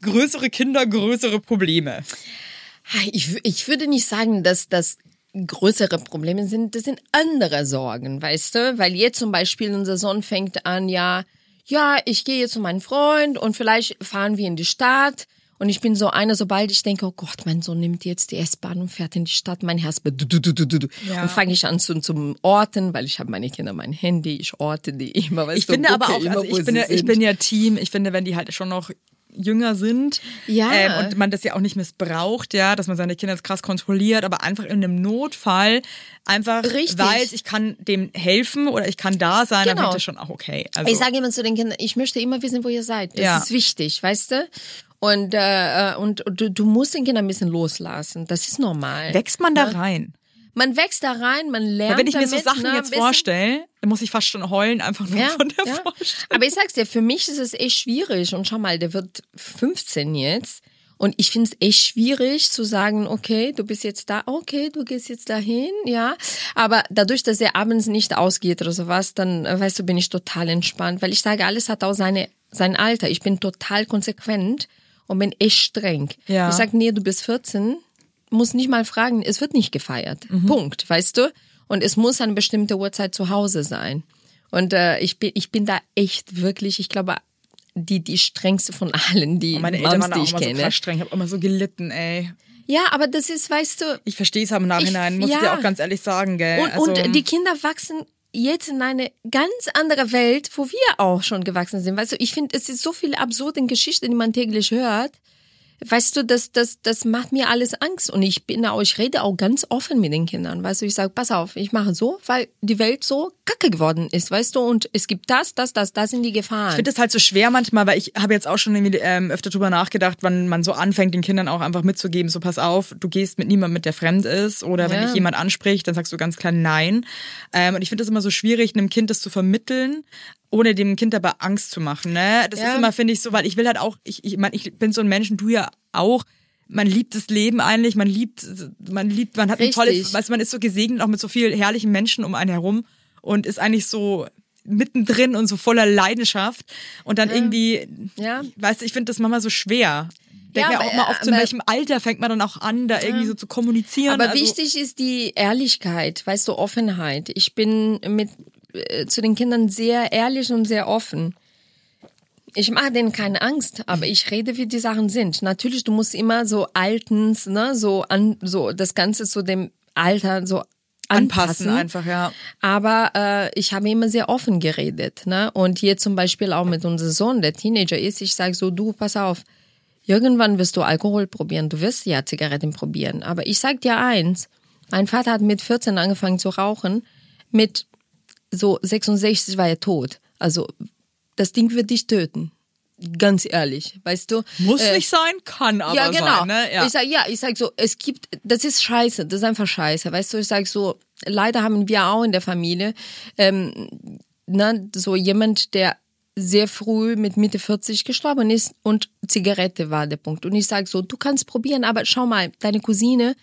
größere Kinder, größere Probleme? Ich, ich würde nicht sagen, dass das größere Probleme sind. Das sind andere Sorgen, weißt du? Weil jetzt zum Beispiel unser Sohn fängt an, ja, ja, ich gehe jetzt zu meinem Freund und vielleicht fahren wir in die Stadt. Und ich bin so eine, sobald ich denke, oh Gott, mein Sohn nimmt jetzt die S-Bahn und fährt in die Stadt, mein Herz du, du, du, du, du, du. Ja. und fange ich an zu, zum Orten, weil ich habe meine Kinder mein Handy, ich orte die immer, weißt Ich finde aber auch, immer, also ich bin, ja, ich bin ja Team, ich finde, wenn die halt schon noch jünger sind Ja. ähm, und man das ja auch nicht missbraucht, ja, dass man seine Kinder jetzt krass kontrolliert, aber einfach in einem Notfall einfach Richtig. weiß, ich kann dem helfen oder ich kann da sein, dann Genau. finde ich das schon auch okay. Also, Ich sage immer zu den Kindern, ich möchte immer wissen, wo ihr seid. Das Ja. ist wichtig, weißt du? Und, äh, und du, du musst den Kindern ein bisschen loslassen. Das ist normal. wächst man da rein? Man wächst da rein, man lernt Weil wenn ich mir so damit, Sachen ne, jetzt vorstelle, dann muss ich fast schon heulen, einfach nur Ja, von der ja. Vorstellung. Aber ich sag's dir, für mich ist es echt schwierig. Und schau mal, der wird 15 jetzt. Und ich finde es echt schwierig zu sagen, okay, du bist jetzt da, okay, du gehst jetzt dahin, ja. Aber dadurch, dass er abends nicht ausgeht oder sowas, dann, äh, weißt du, bin ich total entspannt. Weil ich sage, alles hat auch seine, sein Alter. Ich bin total konsequent und bin echt streng. Ja. Ich sag, nee, du bist 14, muss nicht mal fragen, es wird nicht gefeiert. Punkt, weißt du? Und es muss eine bestimmte Uhrzeit zu Hause sein. Und äh, ich bin ich bin da echt wirklich, ich glaube, die die strengste von allen, die Meine Eltern Moms, waren die auch ich immer so kenne. krass streng, ich habe immer so gelitten, ey. ja, aber das ist, weißt du, Ich verstehe es im Nachhinein, Ich- muss ich ja. dir auch ganz ehrlich sagen, gell. und, also, und die Kinder wachsen jetzt in eine ganz andere Welt, wo wir auch schon gewachsen sind. Weißt du, ich finde, es ist so viele absurde Geschichten, die man täglich hört. Weißt du, das, das, das macht mir alles Angst. Und ich bin auch, ich rede auch ganz offen mit den Kindern. Weißt du, ich sage, pass auf, ich mache so, weil die Welt so kacke geworden ist, weißt du, und es gibt das, das, das, das sind die Gefahren. Ich finde das halt so schwer manchmal, weil ich habe jetzt auch schon irgendwie, ähm, öfter drüber nachgedacht, wann man so anfängt, den Kindern auch einfach mitzugeben, so pass auf, du gehst mit niemandem mit, der fremd ist oder wenn Ja. dich jemand anspricht, dann sagst du ganz klar nein. Ähm, und ich finde das immer so schwierig, einem Kind das zu vermitteln, ohne dem Kind dabei Angst zu machen. Ne? Das Ja. ist immer, finde ich, so, weil ich will halt auch, ich, ich meine, ich bin so ein Mensch du ja auch, man liebt das Leben eigentlich, man liebt, man liebt, man hat ein tolles, weißt du, man ist so gesegnet auch mit so vielen herrlichen Menschen um einen herum und ist eigentlich so mittendrin und so voller Leidenschaft und dann irgendwie, Ja. weißt du, ich finde das manchmal so schwer. Denk Ja, mir auch mal oft, in aber- welchem Alter fängt man dann auch an, da irgendwie so zu kommunizieren. Aber also, wichtig ist die Ehrlichkeit, weißt du, Offenheit. Ich bin mit äh, zu den Kindern sehr ehrlich und sehr offen. Ich mache denen keine Angst, aber ich rede, wie die Sachen sind. Natürlich, du musst immer so altens, ne, so an, so das Ganze zu dem Alter so anpassen anpassen. einfach, ja. Aber äh, ich habe immer sehr offen geredet. Ne? Und hier zum Beispiel auch mit unserem Sohn, der Teenager ist, ich sage so, du, pass auf, irgendwann wirst du Alkohol probieren, du wirst ja Zigaretten probieren. Aber ich sag dir eins, mein Vater hat mit 14 angefangen zu rauchen, mit so 66 war er tot. Also das Ding wird dich töten. Ganz ehrlich, weißt du? Muss Äh, nicht sein, kann aber ja, genau. sein. Ne? Ja. Ich sag, ja, ich sag so, es gibt, das ist scheiße, das ist einfach scheiße. Weißt du, ich sag so, leider haben wir auch in der Familie, ähm, ne, so jemand, der sehr früh mit Mitte 40 gestorben ist und Zigarette war der Punkt. Und ich sag so, du kannst probieren, aber schau mal, deine Cousine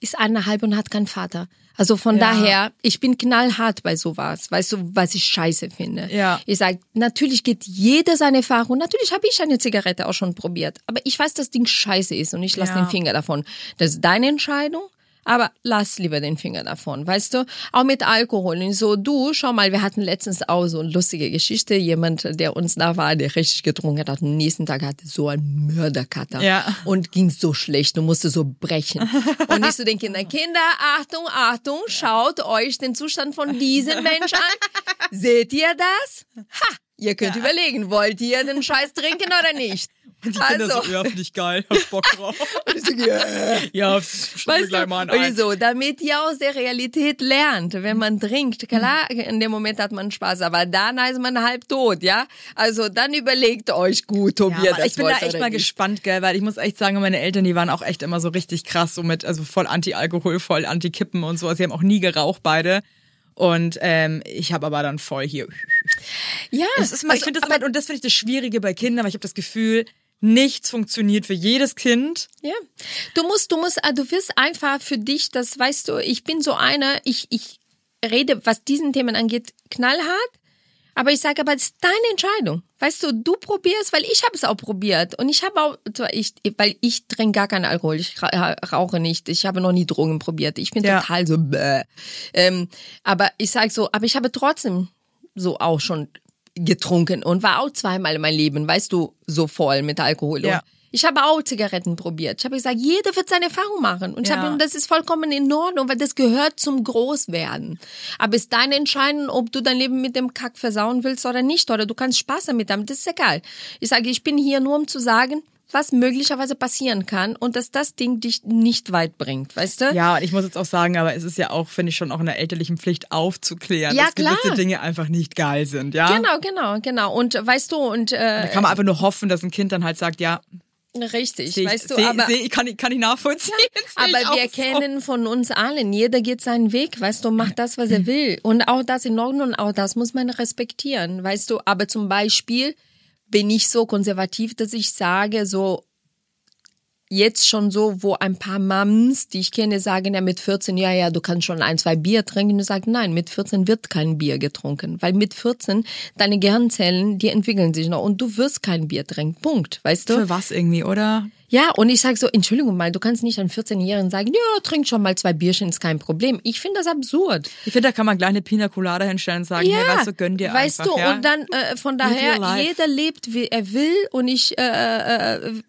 ist eineinhalb und hat keinen Vater. Also von Ja. daher, ich bin knallhart bei sowas. Weißt du, was ich scheiße finde? Ja. Ich sag, natürlich geht jeder seine Erfahrung. Natürlich habe ich eine Zigarette auch schon probiert. Aber ich weiß, das Ding scheiße ist und ich lasse Ja. den Finger davon. Das ist deine Entscheidung. Aber lass lieber den Finger davon, weißt du? Auch mit Alkohol. Und so, du, schau mal, wir hatten letztens auch so eine lustige Geschichte. Jemand, der uns da war, der richtig getrunken hat, am nächsten Tag hatte so einen Mörderkater. Ja. Und ging so schlecht und musste so brechen. Und ich so den Kindern, Kinder, Achtung, Achtung, schaut euch den Zustand von diesem Mensch an. Seht ihr das? Ha! Ihr könnt überlegen, wollt ihr den Scheiß trinken oder nicht? die Kinder also, so, ja, finde ich geil, hab Bock drauf. ja, Weißt gleich mal und ein. so, damit ihr aus der Realität lernt, wenn man trinkt, klar, in dem Moment hat man Spaß, aber dann ist man halb tot, ja? Also dann überlegt euch gut, ob Ja, ihr das ich bin da echt mal nicht. gespannt, gell, weil ich muss echt sagen, meine Eltern, die waren auch echt immer so richtig krass, so mit, also voll Anti-Alkohol, voll Anti-Kippen und so. Also, sie haben auch nie geraucht, beide. Und ähm, ich habe aber dann voll hier. Ja, Das ist mal, ich also, finde das aber- immer, und das finde ich das Schwierige bei Kindern, weil ich habe das Gefühl, nichts funktioniert für jedes Kind. Ja, du musst, du musst, äh, du wirst einfach für dich, das weißt du, ich bin so einer, ich, ich rede, was diesen Themen angeht, knallhart, aber ich sage, aber es ist deine Entscheidung. Weißt du, du probierst, weil ich habe es auch probiert und ich habe auch, ich, weil ich trinke gar keinen Alkohol, ich ra- rauche nicht, ich habe noch nie Drogen probiert, ich bin Ja. total so, bäh. Ähm, aber ich sage so, aber ich habe trotzdem so auch schon getrunken und war auch zweimal in meinem Leben, weißt du, so voll mit Alkohol. Ja. Ich habe auch Zigaretten probiert. Ich habe gesagt, jeder wird seine Erfahrung machen. Und ich Ja. habe, das ist vollkommen in Ordnung, weil das gehört zum Großwerden. Aber es ist deine Entscheidung, ob du dein Leben mit dem Kack versauen willst oder nicht. Oder du kannst Spaß damit haben. Das ist egal. Ich sage, ich bin hier nur, um zu sagen, was möglicherweise passieren kann und dass das Ding dich nicht weit bringt, weißt du? Ja, und ich muss jetzt auch sagen, aber es ist ja auch, finde ich, schon auch in der elterlichen Pflicht aufzuklären, Ja, dass gewisse klar. Dinge einfach nicht geil sind, ja? Genau, genau, genau. Und weißt du, und Da äh, kann man einfach nur hoffen, dass ein Kind dann halt sagt, ja, richtig, ich, weißt du, seh, aber seh, kann, ich- kann ich nachvollziehen. Seh Aber wir kennen von uns allen, jeder geht seinen Weg, weißt du, macht das, was er will. Und auch das in Ordnung, auch das muss man respektieren, weißt du. Aber zum Beispiel bin ich so konservativ, dass ich sage, so, jetzt schon so, wo ein paar Mums, die ich kenne, sagen ja mit 14, ja, ja, du kannst schon ein, zwei Bier trinken. Ich sage, nein, mit 14 wird kein Bier getrunken. Weil mit 14 deine Gehirnzellen, die entwickeln sich noch und du wirst kein Bier trinken. Punkt, weißt du? Für was irgendwie, oder? Ja, und ich sage so, Entschuldigung mal, du kannst nicht einem 14-Jährigen sagen, ja, trink schon mal zwei Bierchen, ist kein Problem. Ich finde das absurd. Ich finde, da kann man gleich eine Pina Colada hinstellen und sagen, ja, hey, weißt du, gönn dir weißt einfach. du, ja? und dann äh, von daher, jeder lebt, wie er will und ich, äh, äh,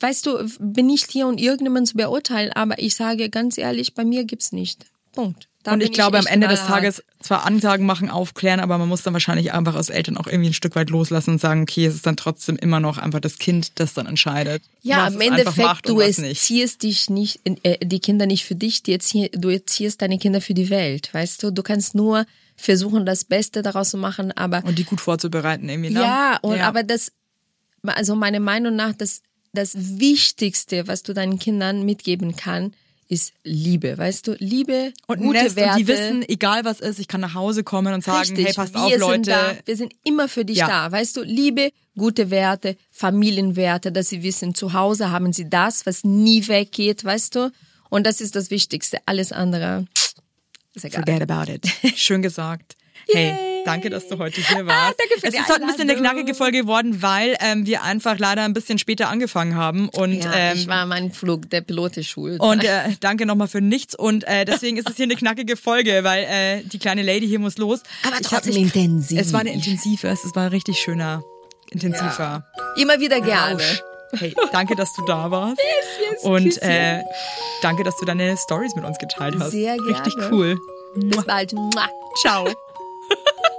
weißt du, bin nicht hier, um irgendjemanden zu beurteilen, aber ich sage ganz ehrlich, bei mir gibt's nicht. Punkt. Da und ich glaube, am echt Ende des knallhart. Tages zwar Ansagen machen, aufklären, aber man muss dann wahrscheinlich einfach als Eltern auch irgendwie ein Stück weit loslassen und sagen, okay, es ist dann trotzdem immer noch einfach das Kind, das dann entscheidet. Ja, es es einfach Endeffekt, du was nicht. erziehst dich nicht, äh, die Kinder nicht für dich, die erzie du erziehst deine Kinder für die Welt, weißt du? Du kannst nur versuchen, das Beste daraus zu machen, aber Und die gut vorzubereiten irgendwie, ne? ja, und aber das, also meiner Meinung nach, das, das Wichtigste, was du deinen Kindern mitgeben kann, ist Liebe, weißt du? Liebe, Und gute Nest Werte. und die wissen, egal was ist, ich kann nach Hause kommen und sagen, Richtig, hey, passt auf, Leute. Da. Wir sind immer für dich Ja. da. Weißt du, Liebe, gute Werte, Familienwerte, dass sie wissen, zu Hause haben sie das, was nie weggeht, weißt du? Und das ist das Wichtigste. Alles andere ist egal. Forget about it. Schön gesagt. Hey, danke, dass du heute hier warst. danke für es ist heute ein bisschen eine knackige Folge geworden, weil ähm, wir einfach leider ein bisschen später angefangen haben. Und, Ja, ähm, ich war mein Flug, der Pilot ist schuld. und äh, danke nochmal für nichts. Und äh, deswegen ist es hier eine knackige Folge, weil äh, die kleine Lady hier muss los. Aber trotzdem intensiv. Es war eine intensive, es war ein richtig schöner, intensiver Immer wieder gerne. Rausch. Hey, danke, dass du da warst. und äh, danke, dass du deine Stories mit uns geteilt hast. Sehr gerne. Richtig cool. Bis bald. Ciao.